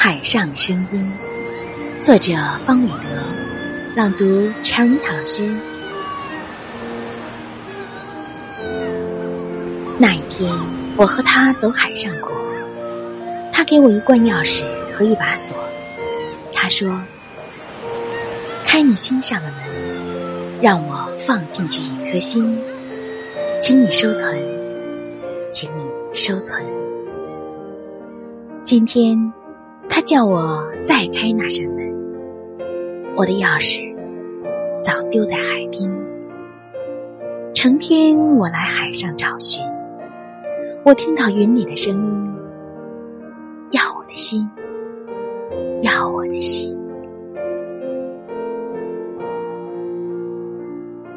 海上声音，作者方伟德，朗读 c h a r 老师。那一天，我和他走海上过，他给我一罐钥匙和一把锁，他说：“开你心上的门，让我放进去一颗心，请你收存，请你收存。”今天。他叫我再开那扇门，我的钥匙早丢在海边。成天我来海上找寻，我听到云里的声音，要我的心，要我的心。